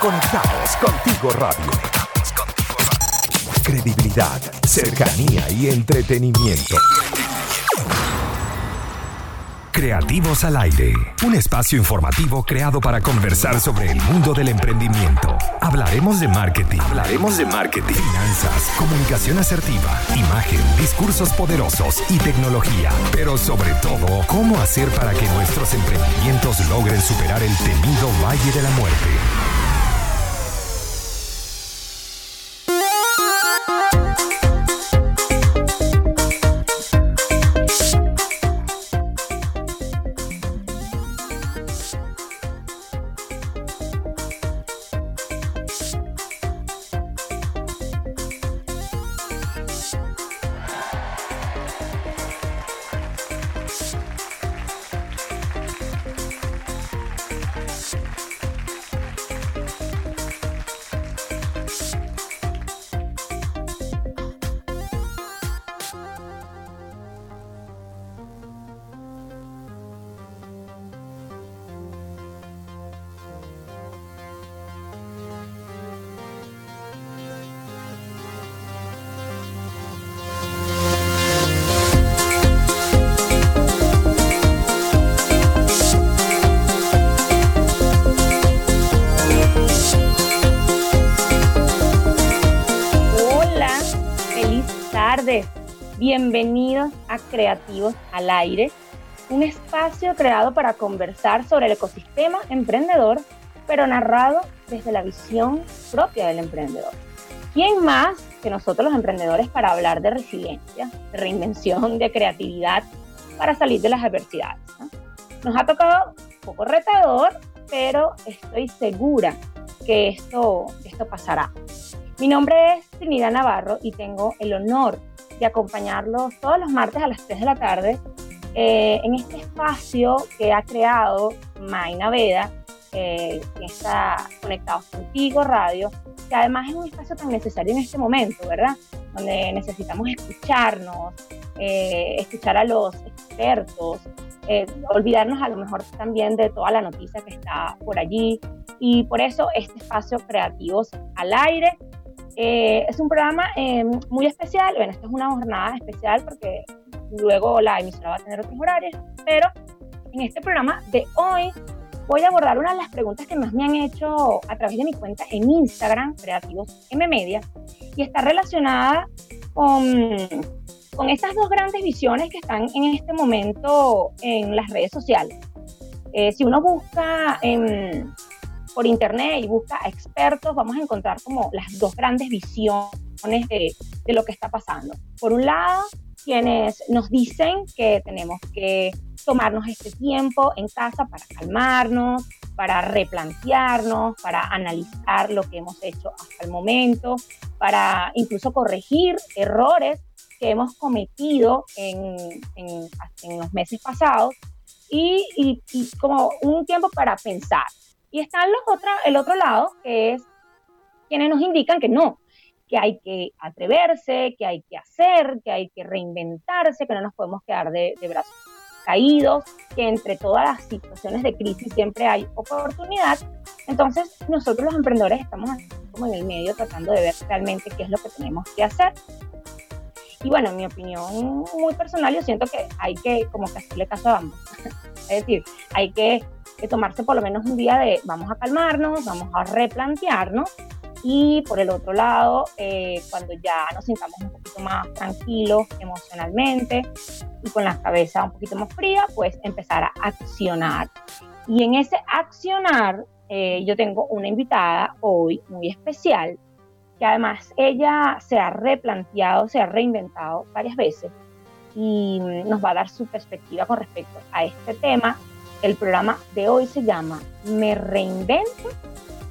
Conectados contigo radio. Credibilidad, cercanía y entretenimiento. Creativos al Aire, un espacio informativo creado para conversar sobre el mundo del emprendimiento. Hablaremos de marketing, hablaremos de marketing, finanzas, comunicación asertiva, imagen, discursos poderosos y tecnología, pero sobre todo, cómo hacer para que nuestros emprendimientos logren superar el temido Valle de la Muerte. Creativos al Aire, un espacio creado para conversar sobre el ecosistema emprendedor, pero narrado desde la visión propia del emprendedor. ¿Quién más que nosotros los emprendedores para hablar de resiliencia, de reinvención, de creatividad, para salir de las adversidades? Nos ha tocado un poco retador, pero estoy segura que esto, esto pasará. Mi nombre es Trinidad Navarro y tengo el honor de acompañarlos todos los martes a las 3 de la tarde eh, en este espacio que ha creado Maina Veda, eh, que está conectado contigo radio, que además es un espacio tan necesario en este momento, ¿verdad? Donde necesitamos escucharnos, eh, escuchar a los expertos, olvidarnos a lo mejor también de toda la noticia que está por allí. Y por eso este espacio Creativos al Aire eh, es un programa eh, muy especial, bueno, esta es una jornada especial porque luego la emisora va a tener otros horarios, pero en este programa de hoy voy a abordar una de las preguntas que más me han hecho a través de mi cuenta en Instagram, Creativos M Media, y está relacionada con, con estas dos grandes visiones que están en este momento en las redes sociales. Eh, si uno busca en por internet y busca expertos, vamos a encontrar como las dos grandes visiones de, de lo que está pasando. Por un lado, quienes nos dicen que tenemos que tomarnos este tiempo en casa para calmarnos, para replantearnos, para analizar lo que hemos hecho hasta el momento, para incluso corregir errores que hemos cometido en, en, los meses pasados y, y, como un tiempo para pensar, y están los otros, el otro lado, que es quienes nos indican que no, que hay que atreverse, que hay que hacer, que hay que reinventarse, que no nos podemos quedar de, brazos caídos, que entre todas las situaciones de crisis siempre hay oportunidad. Entonces, nosotros los emprendedores estamos como en el medio tratando de ver realmente qué es lo que tenemos que hacer. Y bueno, en mi opinión muy personal, yo siento que hay que como que hacerle caso a ambos. es decir, hay que que tomarse por lo menos un día de vamos a calmarnos, vamos a replantearnos y por el otro lado, eh, cuando ya nos sintamos un poquito más tranquilos emocionalmente y con la cabeza un poquito más fría, pues empezar a accionar. Y en ese accionar, eh, yo tengo una invitada hoy muy especial, que además ella se ha replanteado, se ha reinventado varias veces y nos va a dar su perspectiva con respecto a este tema el programa de hoy se llama ¿Me reinvento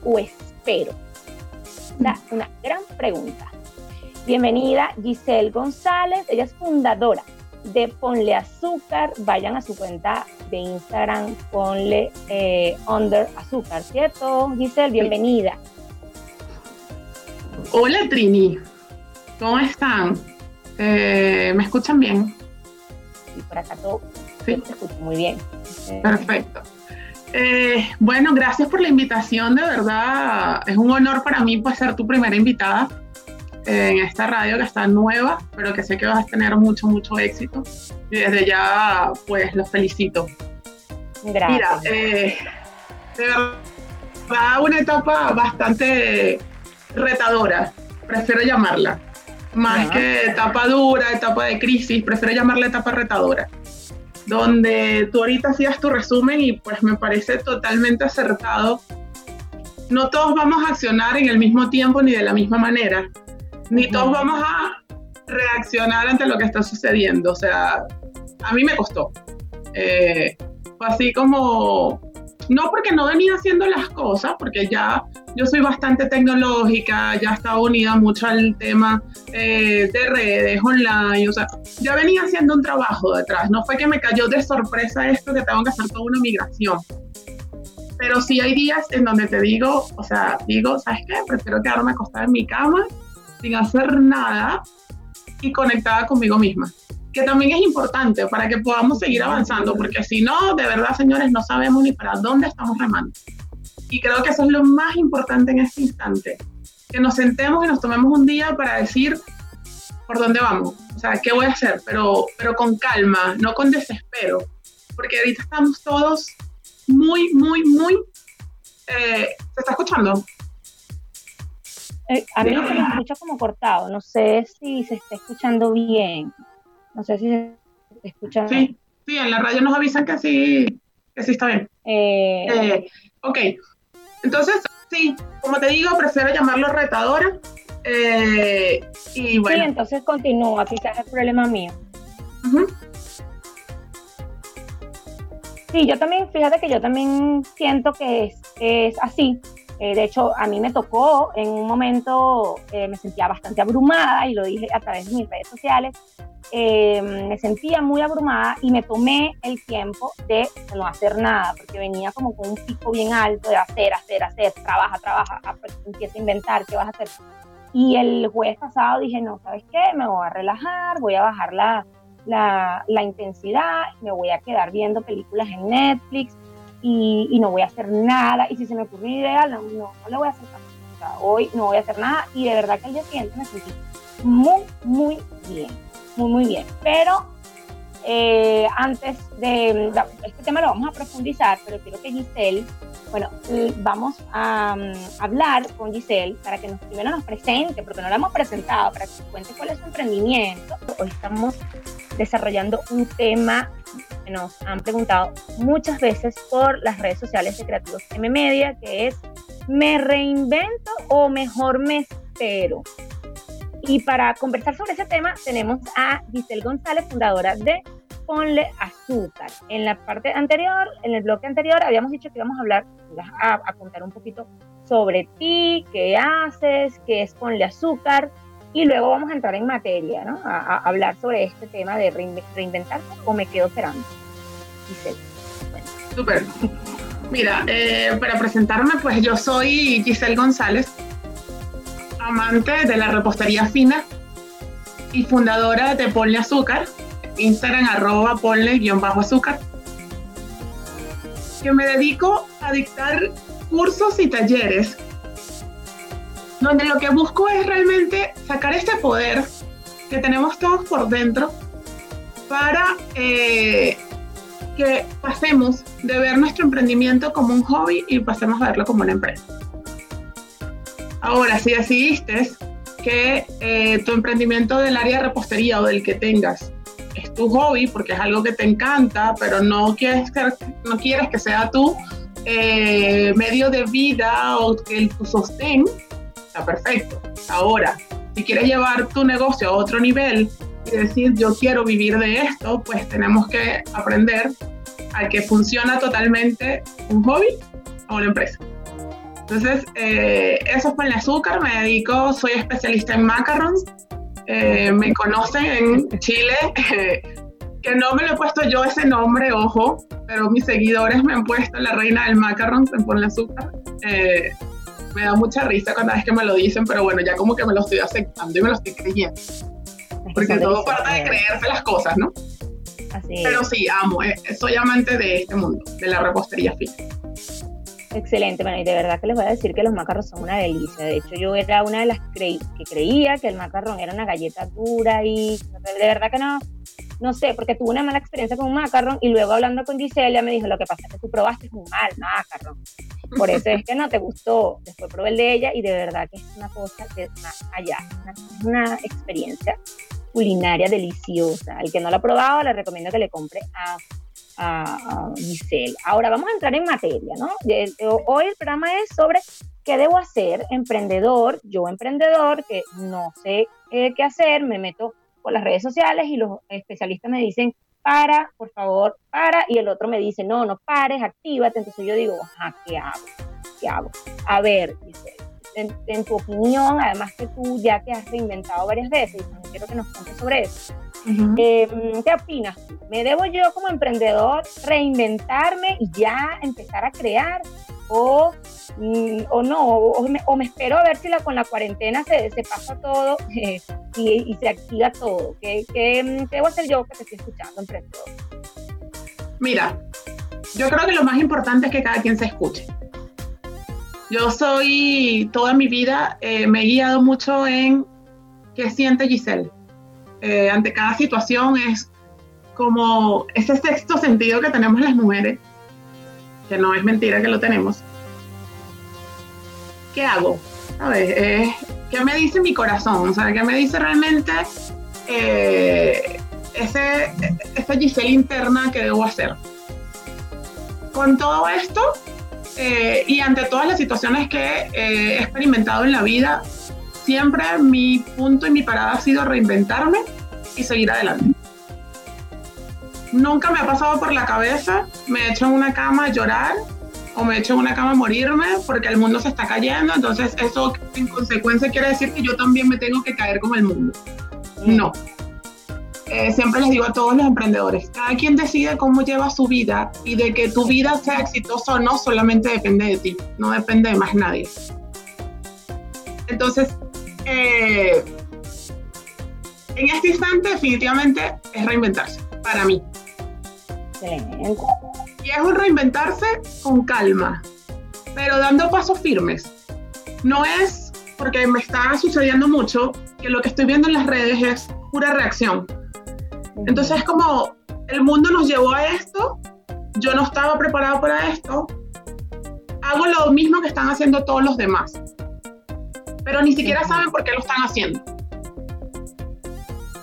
o espero? una gran pregunta. Bienvenida Giselle González, ella es fundadora de Ponle Azúcar. Vayan a su cuenta de Instagram, ponle eh, under azúcar, ¿cierto? Giselle, bienvenida. Hola Trini, ¿cómo están? Eh, ¿Me escuchan bien? Y por acá todo Sí. escucho muy bien. Perfecto. Eh, bueno, gracias por la invitación, de verdad. Es un honor para mí pues, ser tu primera invitada en esta radio que está nueva, pero que sé que vas a tener mucho, mucho éxito. Y desde ya, pues, los felicito. Gracias. Mira, eh, de verdad, una etapa bastante retadora, prefiero llamarla. Más que etapa dura, etapa de crisis, prefiero llamarla etapa retadora donde tú ahorita hacías tu resumen y pues me parece totalmente acertado. No todos vamos a accionar en el mismo tiempo ni de la misma manera, ni todos vamos a reaccionar ante lo que está sucediendo. O sea, a mí me costó. Eh, fue así como no porque no venía haciendo las cosas, porque ya yo soy bastante tecnológica, ya estaba unida mucho al tema eh, de redes online, o sea, ya venía haciendo un trabajo detrás, no fue que me cayó de sorpresa esto que tengo que hacer toda una migración. Pero sí hay días en donde te digo, o sea, digo, ¿sabes qué? Prefiero quedarme acostada en mi cama sin hacer nada y conectada conmigo misma que también es importante para que podamos seguir avanzando, porque si no, de verdad, señores, no sabemos ni para dónde estamos remando. Y creo que eso es lo más importante en este instante, que nos sentemos y nos tomemos un día para decir por dónde vamos, o sea, qué voy a hacer, pero, pero con calma, no con desespero, porque ahorita estamos todos muy, muy, muy... Eh, ¿Se está escuchando? Eh, a mí se me escucha como cortado, no sé si se está escuchando bien. No sé si se escucha. Sí, sí, en la radio nos avisan que sí, que sí está bien. Eh, eh, ok, entonces, sí, como te digo, prefiero llamarlo retadora. Eh, y bueno. Sí, entonces continúa, quizás es problema mío. Sí, yo también, fíjate que yo también siento que es, es así. De hecho, a mí me tocó en un momento, me sentía bastante abrumada y lo dije a través de mis redes sociales, eh, me sentía muy abrumada y me tomé el tiempo de no hacer nada, porque venía como con un pico bien alto de hacer, hacer, hacer, trabaja, trabaja, ah, pues, empieza a inventar, ¿qué vas a hacer? Y el jueves pasado dije, no, ¿sabes qué? Me voy a relajar, voy a bajar la, la, la intensidad, me voy a quedar viendo películas en Netflix y, y, no voy a hacer nada. Y si se me ocurre una idea, no, no, no le voy a hacer caso. O hoy no voy a hacer nada y de verdad que el día siguiente me sentí muy, muy bien muy, muy bien. Pero eh, antes de, este tema lo vamos a profundizar, pero quiero que Giselle, bueno, vamos a, mm, hablar con Giselle para que nos, primero nos presente, porque no la hemos presentado, para que nos cuente cuál es su emprendimiento. Hoy estamos desarrollando un tema que nos han preguntado muchas veces por las redes sociales de Creativos M Media, que es ¿me reinvento o mejor me espero? Y para conversar sobre ese tema tenemos a Giselle González, fundadora de Ponle Azúcar. En la parte anterior, en el bloque anterior, habíamos dicho que íbamos a hablar, a, contar un poquito sobre ti, qué haces, qué es Ponle Azúcar, y luego vamos a entrar en materia, ¿no? A, hablar sobre este tema de reinventarse o me quedo esperando. Giselle. Bueno. Súper. Mira, eh, para presentarme, pues yo soy Giselle González, amante de la repostería fina y fundadora de Ponle Azúcar, Instagram arroba ponle-azúcar, que me dedico a dictar cursos y talleres donde lo que busco es realmente sacar este poder que tenemos todos por dentro para eh, que pasemos de ver nuestro emprendimiento como un hobby y pasemos a verlo como una empresa. Ahora, si decidiste que eh, tu emprendimiento del área de repostería o del que tengas tu hobby porque es algo que te encanta, pero no quieres que, no quieres que sea tu eh, medio de vida o que tu sostén, está perfecto. Ahora, si quieres llevar tu negocio a otro nivel y decir yo quiero vivir de esto, pues tenemos que aprender a que funciona totalmente un hobby o una empresa. Entonces, eh, eso es con el azúcar, me dedico, soy especialista en macarons, eh, me conocen en Chile, que no me lo he puesto yo ese nombre, ojo, pero mis seguidores me han puesto la reina del macaron en Ponle Azúcar. Eh, me da mucha risa cada vez que me lo dicen, pero bueno, ya como que me lo estoy aceptando y me lo estoy creyendo. Porque todo parte de creerse las cosas, ¿no? Así Pero sí, amo, soy amante de este mundo, de la repostería fina. Excelente, bueno, y de verdad que les voy a decir que los macarrones son una delicia. De hecho, yo era una de las que creía que el macarrón era una galleta dura y de verdad que no, no sé, porque tuve una mala experiencia con un macarrón y luego hablando con Gisela me dijo, lo que pasa es que tú probaste un mal macarrón. Por eso es que no te gustó. Después probé el de ella y de verdad que es una cosa que es más allá, es una experiencia culinaria deliciosa. Al que no lo ha probado, le recomiendo que le compre a a, Giselle. Ahora vamos a entrar en materia, ¿no? Hoy el programa es sobre qué debo hacer, emprendedor, yo emprendedor, que no sé eh, qué hacer, me meto por las redes sociales y los especialistas me dicen, para, por favor, para, y el otro me dice, no, no pares, actívate. Entonces yo digo, ajá, ¿qué hago? ¿Qué hago? A ver, Giselle, en, tu opinión, además que tú ya te has reinventado varias veces, y quiero que nos cuentes sobre eso. Em, ¿Qué opinas? ¿Me debo yo como emprendedor reinventarme y ya empezar a crear? ¿O, mm, o no? O me, espero a ver si la, con la cuarentena se, se pasa todo eh, y, se activa todo? ¿Qué, qué, debo hacer yo que te estoy escuchando, emprendedor? Mira, yo creo que lo más importante es que cada quien se escuche. Yo soy, toda mi vida, eh, me he guiado mucho en qué siente Giselle. Eh, ante cada situación es como ese sexto sentido que tenemos las mujeres, que no es mentira que lo tenemos. ¿Qué hago? A ver, eh, ¿qué me dice mi corazón? O sea, ¿qué me dice realmente ese, esa Giselle interna que debo hacer? Con todo esto, eh, y ante todas las situaciones que eh, he experimentado en la vida, siempre mi punto y mi parada ha sido reinventarme y seguir adelante. Nunca me ha pasado por la cabeza, me he hecho en una cama a llorar o me he hecho en una cama a morirme porque el mundo se está cayendo, entonces eso en consecuencia quiere decir que yo también me tengo que caer como el mundo. No, eh, siempre les digo a todos los emprendedores, cada quien decide cómo lleva su vida y de que tu vida sea exitosa o no solamente depende de ti, no depende de más nadie. Entonces, eh, en este instante definitivamente es reinventarse, para mí. Y es un reinventarse con calma, pero dando pasos firmes. No es porque me está sucediendo mucho que lo que estoy viendo en las redes es pura reacción. Entonces es como, el mundo nos llevó a esto, yo no estaba preparado para esto, hago lo mismo que están haciendo todos los demás, pero ni siquiera saben por qué lo están haciendo.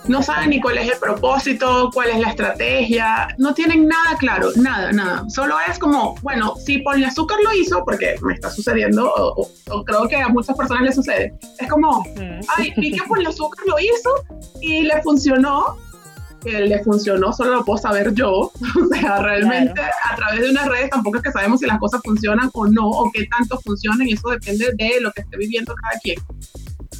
No saben ni cuál es el propósito, cuál es la estrategia, no tienen nada claro, nada, nada. Solo es como, bueno, si Azúcar lo hizo, porque me está sucediendo, o, creo que a muchas personas le sucede, es como, ay, vi que Azúcar lo hizo y le funcionó, que le funcionó solo lo puedo saber yo. O sea, realmente a través de unas redes tampoco es que sabemos si las cosas funcionan o no, o qué tanto funcionan, y eso depende de lo que esté viviendo cada quien.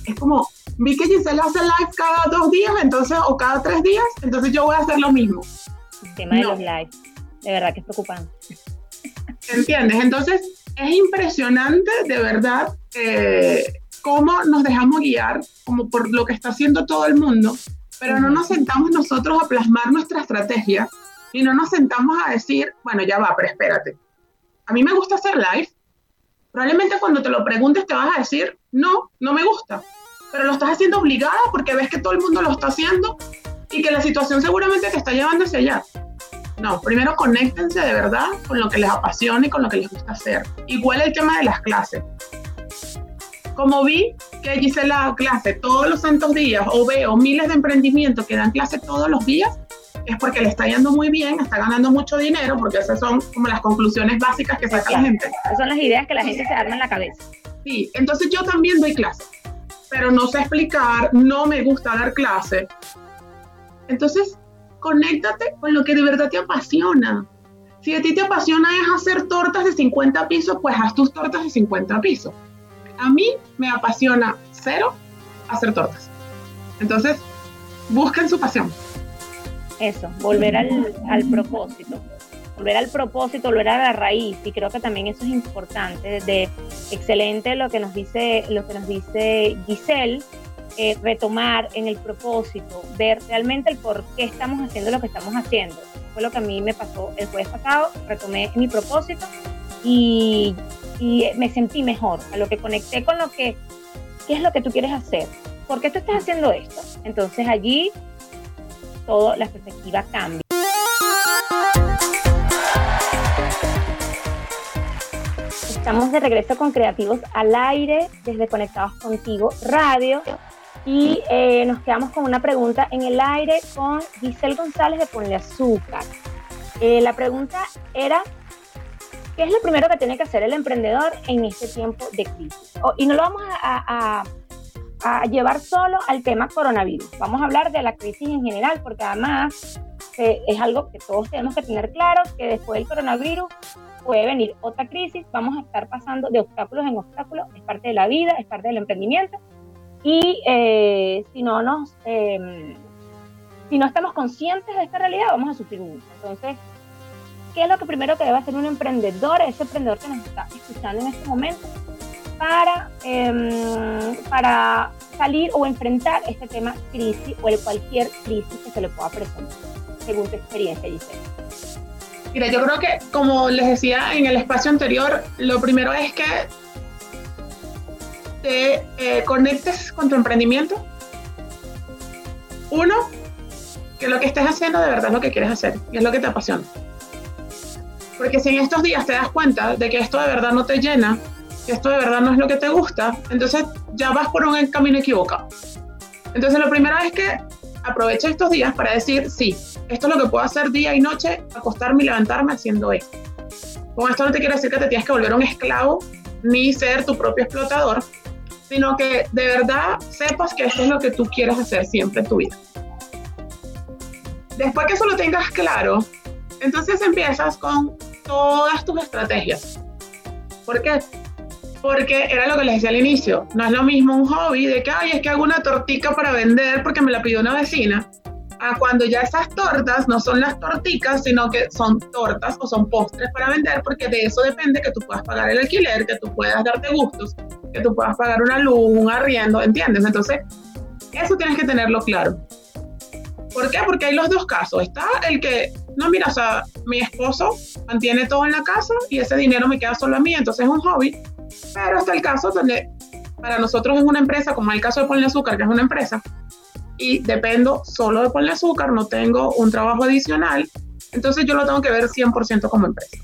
Es como, vi que Giselle hace live cada dos días, entonces, o cada tres días, entonces yo voy a hacer lo mismo. El tema de los lives, de verdad que es preocupante. ¿Entiendes? Entonces, es impresionante, de verdad, eh, cómo nos dejamos guiar, como por lo que está haciendo todo el mundo, pero no nos sentamos nosotros a plasmar nuestra estrategia y no nos sentamos a decir, bueno, ya va, pero espérate. A mí me gusta hacer live. Probablemente cuando te lo preguntes te vas a decir, no, no me gusta. Pero lo estás haciendo obligada porque ves que todo el mundo lo está haciendo y que la situación seguramente te está llevando hacia allá. No, primero conéctense de verdad con lo que les apasiona y con lo que les gusta hacer. Igual el tema de las clases. Como vi que hice la clase todos los santos días o veo miles de emprendimientos que dan clase todos los días, es porque le está yendo muy bien, está ganando mucho dinero, porque esas son como las conclusiones básicas que saca la gente. Esas son las ideas que la gente se arma en la cabeza. Sí, entonces yo también doy clase, pero no sé explicar, no me gusta dar clase. Entonces, conéctate con lo que de verdad te apasiona. Si a ti te apasiona es hacer tortas de 50 pisos, pues haz tus tortas de 50 pisos a mí me apasiona cero hacer tortas. Entonces, busquen su pasión. Eso, volver al, al propósito volver al propósito, volver a la raíz y creo que también eso es importante. Excelente lo que nos dice lo que nos dice Giselle, eh, retomar en el propósito, ver realmente el por qué estamos haciendo lo que estamos haciendo. Fue lo que a mí me pasó el jueves pasado, retomé mi propósito y me sentí mejor, a lo que conecté con lo que, ¿qué es lo que tú quieres hacer? ¿Por qué tú estás haciendo esto? Entonces allí todo, la perspectiva cambia. Estamos de regreso con Creativos al Aire, desde Conectados Contigo Radio. Y eh, nos quedamos con una pregunta en el aire con Giselle González de Ponle Azúcar. Eh, la pregunta era, ¿qué es lo primero que tiene que hacer el emprendedor en este tiempo de crisis? y no lo vamos a, llevar solo al tema coronavirus, vamos a hablar de la crisis en general, porque además eh, es algo que todos tenemos que tener claro, que después del coronavirus puede venir otra crisis, vamos a estar pasando de obstáculos en obstáculos, es parte de la vida, es parte del emprendimiento, y eh, si no nos... Eh, si no estamos conscientes de esta realidad, vamos a sufrir mucho. Entonces, ¿qué es lo que primero que debe hacer un emprendedor, ese emprendedor que nos está escuchando en este momento, para, em, para salir o enfrentar este tema crisis o cualquier crisis que se le pueda presentar, según tu experiencia, Giselle? Mira, yo creo que, como les decía en el espacio anterior, lo primero es que te eh, conectes con tu emprendimiento. Uno, que lo que estés haciendo de verdad es lo que quieres hacer y es lo que te apasiona. Porque si en estos días te das cuenta de que esto de verdad no te llena, que esto de verdad no es lo que te gusta, entonces ya vas por un camino equivocado. Entonces lo primero es que aprovecha estos días para decir, sí, esto es lo que puedo hacer día y noche, acostarme y levantarme haciendo esto. Con esto no te quiero decir que te tienes que volver un esclavo ni ser tu propio explotador, sino que de verdad sepas que esto es lo que tú quieres hacer siempre en tu vida. Después que eso lo tengas claro, entonces empiezas con todas tus estrategias. ¿Por qué? Porque era lo que les decía al inicio, no es lo mismo un hobby de que, ay, es que hago una tortica para vender porque me la pidió una vecina, a cuando ya esas tortas no son las torticas, sino que son tortas o son postres para vender, porque de eso depende que tú puedas pagar el alquiler, que tú puedas darte gustos, que tú puedas pagar una luz, un arriendo, ¿entiendes? Entonces, eso tienes que tenerlo claro. ¿Por qué? Porque hay los dos casos. Está el que, no, mira, o sea, mi esposo mantiene todo en la casa y ese dinero me queda solo a mí, entonces es un hobby. Pero está el caso donde para nosotros es una empresa, como el caso de Ponle Azúcar, que es una empresa, y dependo solo de Ponle Azúcar, no tengo un trabajo adicional, entonces yo lo tengo que ver 100% como empresa.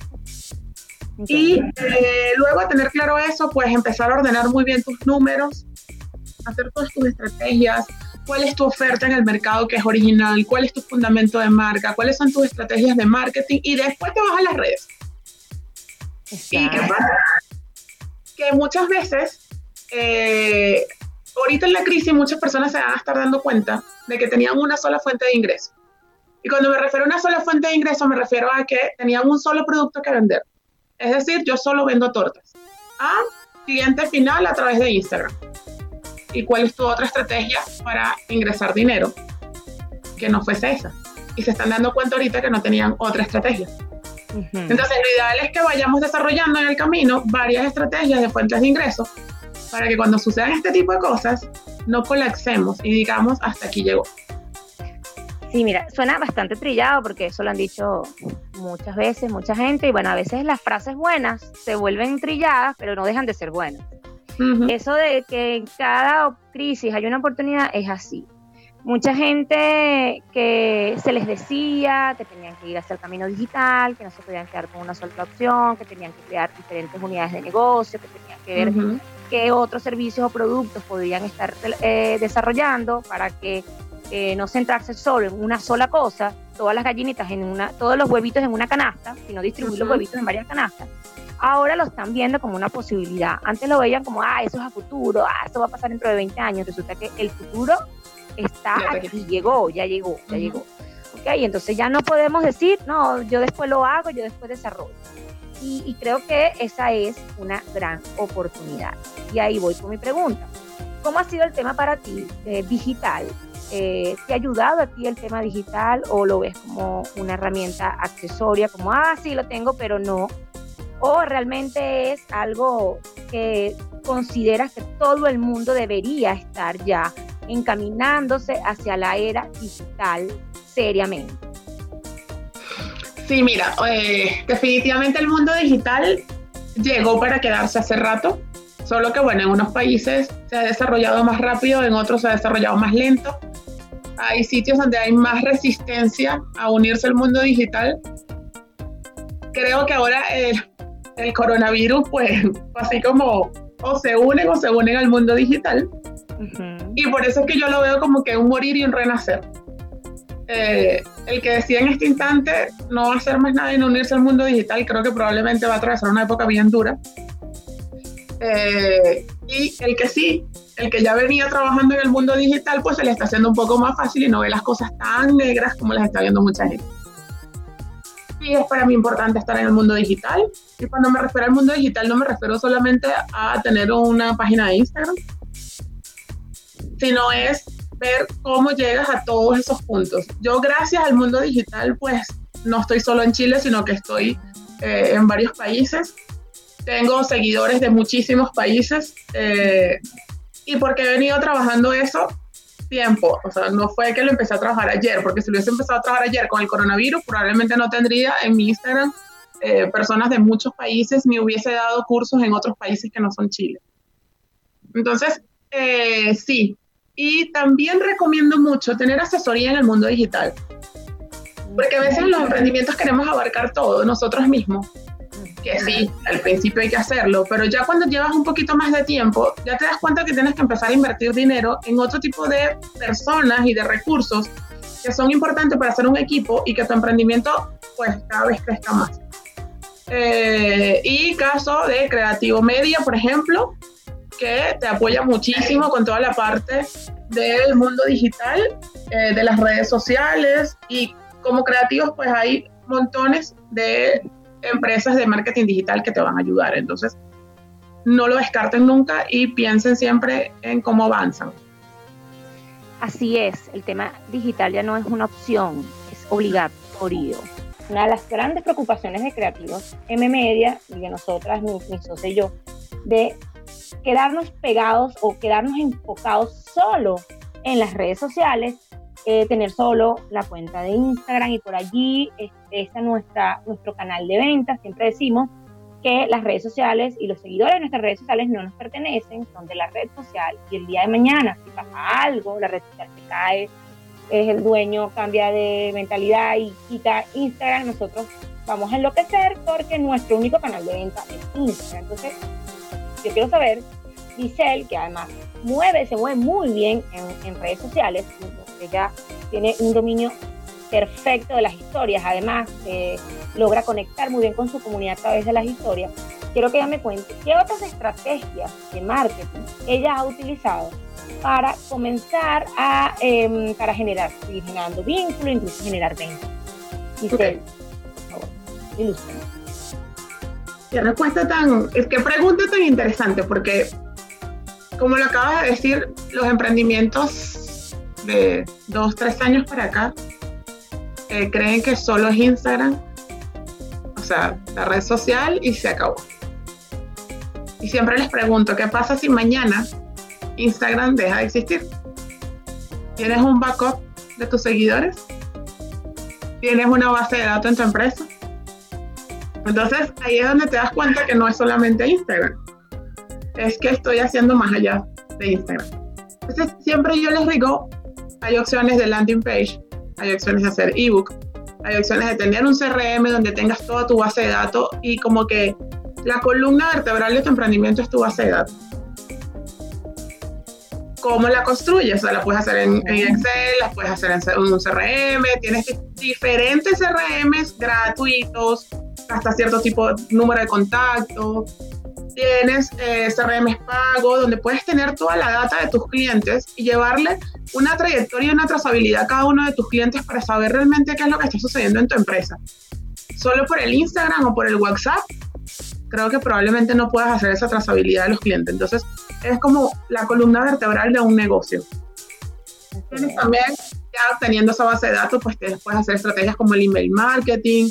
Y eh, luego de tener claro eso, pues empezar a ordenar muy bien tus números, hacer todas tus estrategias, cuál es tu oferta en el mercado que es original, cuál es tu fundamento de marca, cuáles son tus estrategias de marketing y después te vas a las redes. ¿Y qué pasa? Que muchas veces, eh, ahorita en la crisis, muchas personas se van a estar dando cuenta de que tenían una sola fuente de ingreso. Y cuando me refiero a una sola fuente de ingreso, me refiero a que tenían un solo producto que vender. Es decir, yo solo vendo tortas a cliente final a través de Instagram y cuál es tu otra estrategia para ingresar dinero que no fuese esa. Y se están dando cuenta ahorita que no tenían otra estrategia. Entonces, lo ideal es que vayamos desarrollando en el camino varias estrategias de fuentes de ingresos para que cuando sucedan este tipo de cosas no colapsemos y digamos hasta aquí llegó. Sí, mira, suena bastante trillado porque eso lo han dicho muchas veces, mucha gente, y bueno, a veces las frases buenas se vuelven trilladas, pero no dejan de ser buenas. Eso de que en cada crisis hay una oportunidad es así. Mucha gente que se les decía que tenían que ir hacia el camino digital, que no se podían quedar con una sola opción, que tenían que crear diferentes unidades de negocio, que tenían que ver qué otros servicios o productos podían estar eh, desarrollando para que eh, no centrarse solo en una sola cosa, todas las gallinitas en una, todos los huevitos en una canasta, sino distribuir los huevitos en varias canastas ahora lo están viendo como una posibilidad. Antes lo veían como, ah, eso es a futuro, ah, eso va a pasar dentro de 20 años. Resulta que el futuro está aquí, llegó, ya llegó, ya llegó. Ok, entonces ya no podemos decir, no, yo después lo hago, yo después desarrollo. Y, creo que esa es una gran oportunidad. Y ahí voy con mi pregunta. ¿Cómo ha sido el tema para ti eh, digital? Eh, ¿Te ha ayudado a ti el tema digital o lo ves como una herramienta accesoria, como, ah, sí, lo tengo, pero no o realmente es algo que consideras que todo el mundo debería estar ya encaminándose hacia la era digital seriamente? Sí, mira, eh, definitivamente el mundo digital llegó para quedarse hace rato, solo que bueno, en unos países se ha desarrollado más rápido, en otros se ha desarrollado más lento. Hay sitios donde hay más resistencia a unirse al mundo digital. Creo que ahora el, el coronavirus, pues, así como o se unen o se unen al mundo digital. Y por eso es que yo lo veo como que un morir y un renacer. Eh, el que decía en este instante no va a hacer más nada en unirse al mundo digital, creo que probablemente va a atravesar una época bien dura. Eh, y el que sí, el que ya venía trabajando en el mundo digital, pues se le está haciendo un poco más fácil y no ve las cosas tan negras como las está viendo mucha gente. Sí, es para mí importante estar en el mundo digital. Y cuando me refiero al mundo digital, no me refiero solamente a tener una página de Instagram, sino es ver cómo llegas a todos esos puntos. Yo gracias al mundo digital, pues no estoy solo en Chile, sino que estoy eh, en varios países. Tengo seguidores de muchísimos países eh, y porque he venido trabajando eso tiempo, o sea, no fue que lo empecé a trabajar ayer, porque si lo hubiese empezado a trabajar ayer con el coronavirus, probablemente no tendría en mi Instagram eh, personas de muchos países ni hubiese dado cursos en otros países que no son Chile. Entonces, sí, y también recomiendo mucho tener asesoría en el mundo digital. Porque a veces en los emprendimientos queremos abarcar todo nosotros mismos. Que sí, al principio hay que hacerlo, pero ya cuando llevas un poquito más de tiempo, ya te das cuenta que tienes que empezar a invertir dinero en otro tipo de personas y de recursos que son importantes para hacer un equipo y que tu emprendimiento pues cada vez crezca más. Eh, y caso de Creativo Media, por ejemplo, que te apoya muchísimo con toda la parte del mundo digital, eh, de las redes sociales y como creativos pues hay montones de empresas de marketing digital que te van a ayudar. Entonces, no lo descarten nunca y piensen siempre en cómo avanzan. Así es, el tema digital ya no es una opción, es obligatorio. Una de las grandes preocupaciones de creativos M Media y de nosotras, mi, mi socio y yo, de quedarnos pegados o quedarnos enfocados solo en las redes sociales, eh, tener solo la cuenta de Instagram y por allí está nuestra, nuestro canal de ventas. Siempre decimos que las redes sociales y los seguidores de nuestras redes sociales no nos pertenecen, son de la red social y el día de mañana, si pasa algo, la red social se cae, es el dueño cambia de mentalidad y quita Instagram, nosotros vamos a enloquecer porque nuestro único canal de venta es Instagram. Entonces, yo quiero saber, Giselle, que además mueve, se mueve muy bien en, redes sociales, ella tiene un dominio perfecto de las historias, además eh, logra conectar muy bien con su comunidad a través de las historias. Quiero que ella me cuente qué otras estrategias de marketing ella ha utilizado para comenzar a em, para generar, seguir generando vínculo, incluso generar ventas. Giselle, favor, ilústranos. Qué respuesta tan, es que pregunta tan interesante, porque como lo acabas de decir, los emprendimientos de dos, tres años para acá eh, creen que solo es Instagram, o sea, la red social y se acabó. Y siempre les pregunto, ¿qué pasa si mañana Instagram deja de existir? ¿Tienes un backup de tus seguidores? ¿Tienes una base de datos en tu empresa? Entonces ahí es donde te das cuenta que no es solamente Instagram, es que estoy haciendo más allá de Instagram. Entonces siempre yo les digo, hay opciones de landing page, hay opciones de hacer ebook, hay opciones de tener un CRM donde tengas toda tu base de datos y como que la columna vertebral de tu emprendimiento es tu base de datos. ¿Cómo la construyes? O sea, la puedes hacer en, Excel, la puedes hacer en un CRM, tienes diferentes CRMs gratuitos, hasta cierto tipo de número de contacto. Tienes eh, CRM pago, donde puedes tener toda la data de tus clientes y llevarle una trayectoria y una trazabilidad a cada uno de tus clientes para saber realmente qué es lo que está sucediendo en tu empresa. Solo por el Instagram o por el WhatsApp, creo que probablemente no puedas hacer esa trazabilidad de los clientes. Entonces, es como la columna vertebral de un negocio. Tienes también, ya teniendo esa base de datos, pues te puedes hacer estrategias como el email marketing,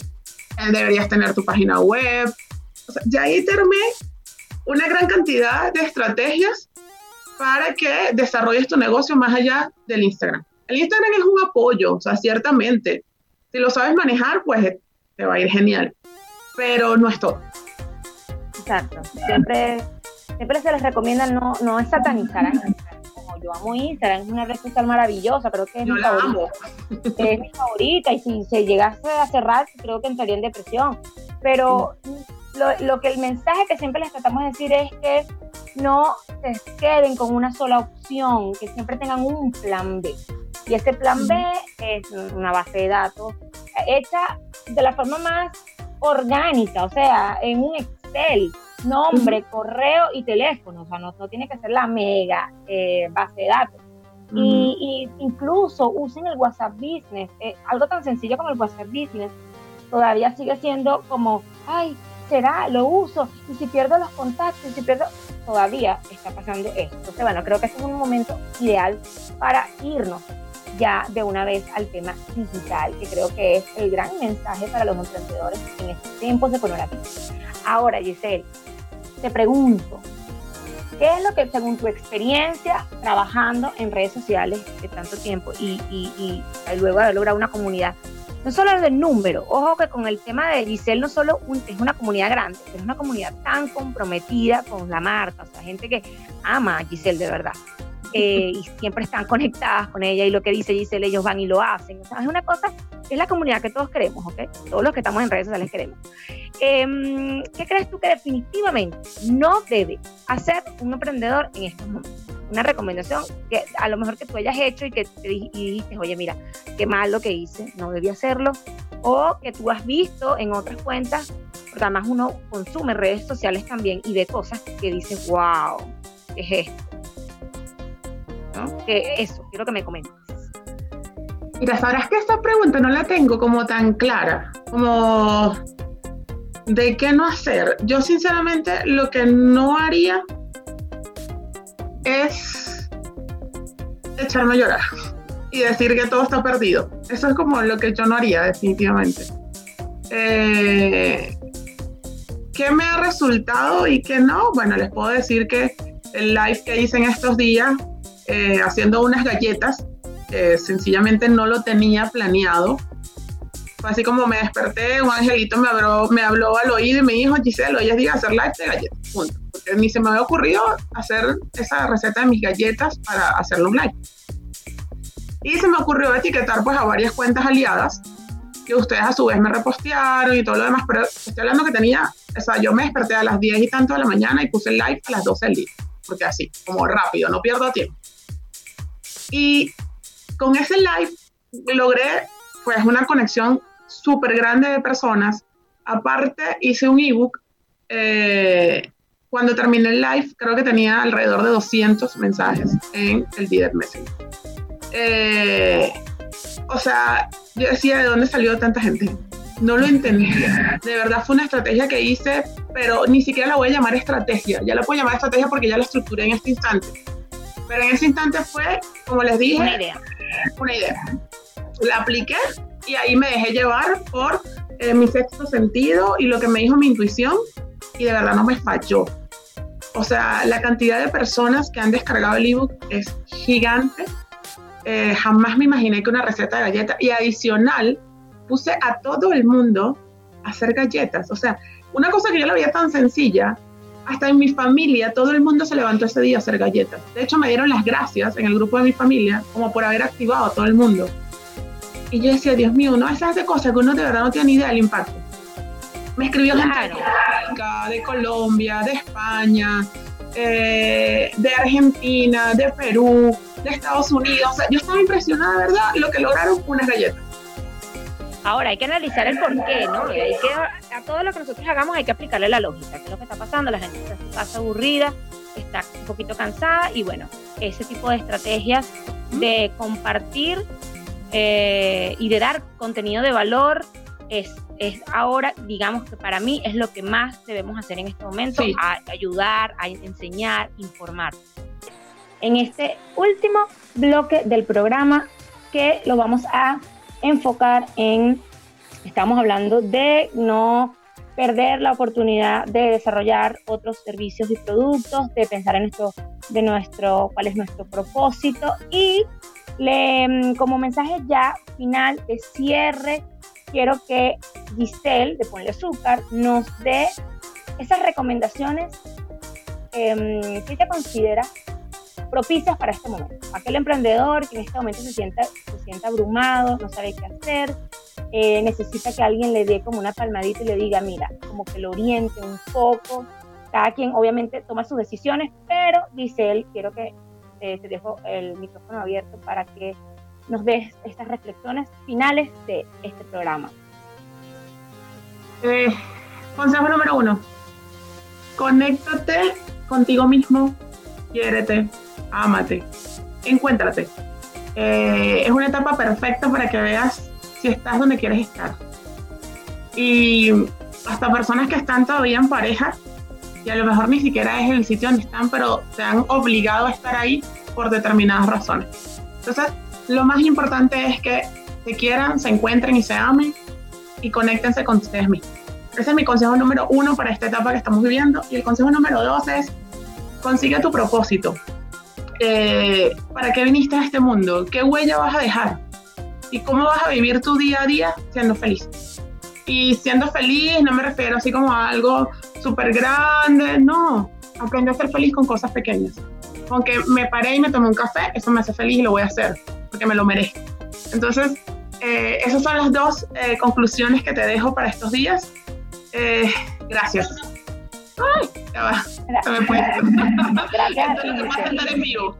deberías tener tu página web. O sea, ya ahí terminé una gran cantidad de estrategias para que desarrolles tu negocio más allá del Instagram. El Instagram es un apoyo, o sea, ciertamente. Si lo sabes manejar, pues te va a ir genial. Pero no es todo. Exacto. Siempre, siempre se les recomienda no, no satanizar a Instagram. Como yo amo Instagram, es una red social maravillosa, creo que es mi favorita. Es mi favorita y si se llegase a cerrar, creo que entraría en depresión. Pero lo, lo que el mensaje que siempre les tratamos de decir es que no se queden con una sola opción, que siempre tengan un plan B. Y ese plan B es una base de datos hecha de la forma más orgánica, o sea, en un Excel, nombre, correo y teléfono, o sea, no, tiene que ser la mega eh, base de datos. y, incluso usen el WhatsApp Business, eh, algo tan sencillo como el WhatsApp Business, todavía sigue siendo como, ay, será, lo uso, y si pierdo los contactos, y si pierdo, todavía está pasando esto. Entonces, bueno, creo que este es un momento ideal para irnos ya de una vez al tema digital, que creo que es el gran mensaje para los emprendedores en estos tiempos de coronavirus. Ahora, Giselle, te pregunto, ¿qué es lo que según tu experiencia trabajando en redes sociales de tanto tiempo y, luego haber logrado una comunidad no solo del número, ojo que con el tema de Giselle no solo es una comunidad grande, es una comunidad tan comprometida con la marca, o sea, gente que ama a Giselle de verdad. Eh, y siempre están conectadas con ella y lo que dice Giselle ellos van y lo hacen. O es una cosa, es la comunidad que todos queremos, ¿ok? Todos los que estamos en redes sociales queremos. Em, ¿Qué crees tú que definitivamente no debe hacer un emprendedor en estos momentos? una recomendación que a lo mejor que tú hayas hecho y que te dijiste, oye, mira, qué mal lo que hice, no debí hacerlo, o que tú has visto en otras cuentas, porque además uno consume redes sociales también y ve cosas que dices, wow, ¿qué es esto? ¿No? Que eso, quiero que me comentes. Mira, sabrás que esta pregunta no la tengo como tan clara, como de qué no hacer. Yo sinceramente lo que no haría es echarme a llorar y decir que todo está perdido. Eso es como lo que yo no haría definitivamente. Eh, ¿Qué me ha resultado y qué no? Bueno, les puedo decir que el live que hice en estos días eh, haciendo unas galletas, sencillamente no lo tenía planeado. Fue así como me desperté, un angelito me habló, me habló al oído y me dijo, es día de hacer live de galletas. Punto porque ni se me había ocurrido hacer esa receta de mis galletas para hacerlo un live. Y se me ocurrió etiquetar pues a varias cuentas aliadas que ustedes a su vez me repostearon y todo lo demás, pero estoy hablando que tenía, o sea, yo me desperté a las 10 y tanto de la mañana y puse el live a las 12 del día, porque así, como rápido, no pierdo tiempo. Y con ese live logré pues una conexión súper grande de personas. Aparte hice un ebook eh, cuando terminé el live, creo que tenía alrededor de 200 mensajes en el Direct Messenger. Eh, o sea, yo decía, ¿de dónde salió tanta gente? No lo entendía. De verdad fue una estrategia que hice, pero ni siquiera la voy a llamar estrategia. Ya la puedo llamar estrategia porque ya la estructuré en este instante. Pero en ese instante fue, como les dije, una idea. Una idea. La apliqué y ahí me dejé llevar por eh, mi sexto sentido y lo que me dijo mi intuición y de verdad no me falló. O sea, la cantidad de personas que han descargado el ebook es gigante. Eh, jamás me imaginé que una receta de galletas y adicional puse a todo el mundo a hacer galletas. O sea, una cosa que yo la veía tan sencilla, hasta en mi familia todo el mundo se levantó ese día a hacer galletas. De hecho, me dieron las gracias en el grupo de mi familia como por haber activado a todo el mundo. Y yo decía, Dios mío, no esas de cosas que uno de verdad no tiene ni idea del impacto. Me escribió gente de Colombia, de España, eh, de Argentina, de Perú, de Estados Unidos. yo estaba impresionada, ¿verdad? Lo que lograron unas galletas. Ahora hay que analizar el porqué, ¿no? Hay que, a todo lo que nosotros hagamos hay que aplicarle la lógica. ¿Qué es lo que está pasando? La gente está aburrida, está un poquito cansada y bueno, ese tipo de estrategias de compartir eh, y de dar contenido de valor es es ahora, digamos que para mí es lo que más debemos hacer en este momento, ayudar, a enseñar, informar. En este último bloque del programa que lo vamos a enfocar en, estamos hablando de no perder la oportunidad de desarrollar otros servicios y productos, de pensar en esto, de nuestro, cuál es nuestro propósito. Y le, como mensaje ya final de cierre quiero que Giselle, de Ponle Azúcar, nos dé esas recomendaciones eh, que te considera propicias para este momento. Aquel emprendedor que en este momento se sienta, se sienta abrumado, no sabe qué hacer, eh, necesita que alguien le dé como una palmadita y le diga, mira, como que lo oriente un poco. Cada quien obviamente toma sus decisiones, pero dice él, quiero que eh, te dejo el micrófono abierto para que nos des estas reflexiones finales de este programa. Eh, consejo número uno, conéctate contigo mismo, quiérete, ámate, encuéntrate. Eh, es una etapa perfecta para que veas si estás donde quieres estar. Y hasta personas que están todavía en pareja, y a lo mejor ni siquiera es el sitio donde están, pero se han obligado a estar ahí por determinadas razones. Entonces, lo más importante es que se quieran, se encuentren y se amen y conéctense con ustedes mismos. Ese es mi consejo número uno para esta etapa que estamos viviendo. Y el consejo número dos es, consigue tu propósito. Eh, ¿Para qué viniste a este mundo? ¿Qué huella vas a dejar? ¿Y cómo vas a vivir tu día a día siendo feliz? Y siendo feliz no me refiero así como a algo súper grande, no. Aprende a ser feliz con cosas pequeñas. Aunque me paré y me tomé un café, eso me hace feliz y lo voy a hacer, porque me lo merezco. Entonces, eh, esas son las dos eh, conclusiones que te dejo para estos días. Eh, gracias. Ay, ya va. Se me fue. Gracias a ti, Michelle.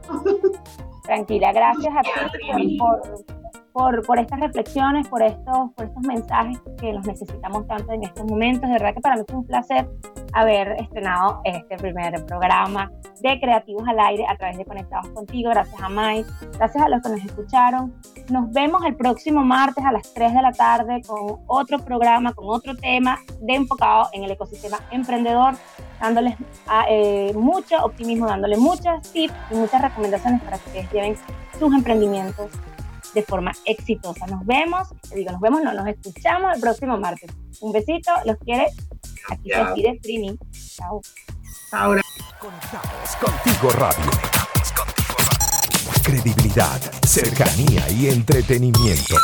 Tranquila, gracias a ti por, por, por, por estas reflexiones, por estos, por estos mensajes que los necesitamos tanto en estos momentos. De verdad que para mí fue un placer haber estrenado este primer programa de Creativos al Aire a través de Conectados Contigo. Gracias a Mai, gracias a los que nos escucharon. Nos vemos el próximo martes a las 3 de la tarde con otro programa, con otro tema de enfocado en el ecosistema emprendedor, dándoles a, eh, mucho optimismo, dándoles muchas tips y muchas recomendaciones para que ustedes lleven sus emprendimientos de forma exitosa. Nos vemos, te digo, nos vemos, no, nos escuchamos el próximo martes. Un besito, los quiere. Aquí se despide Trini. Chao. Ahora. Conectados contigo radio. Credibilidad, cercanía y entretenimiento.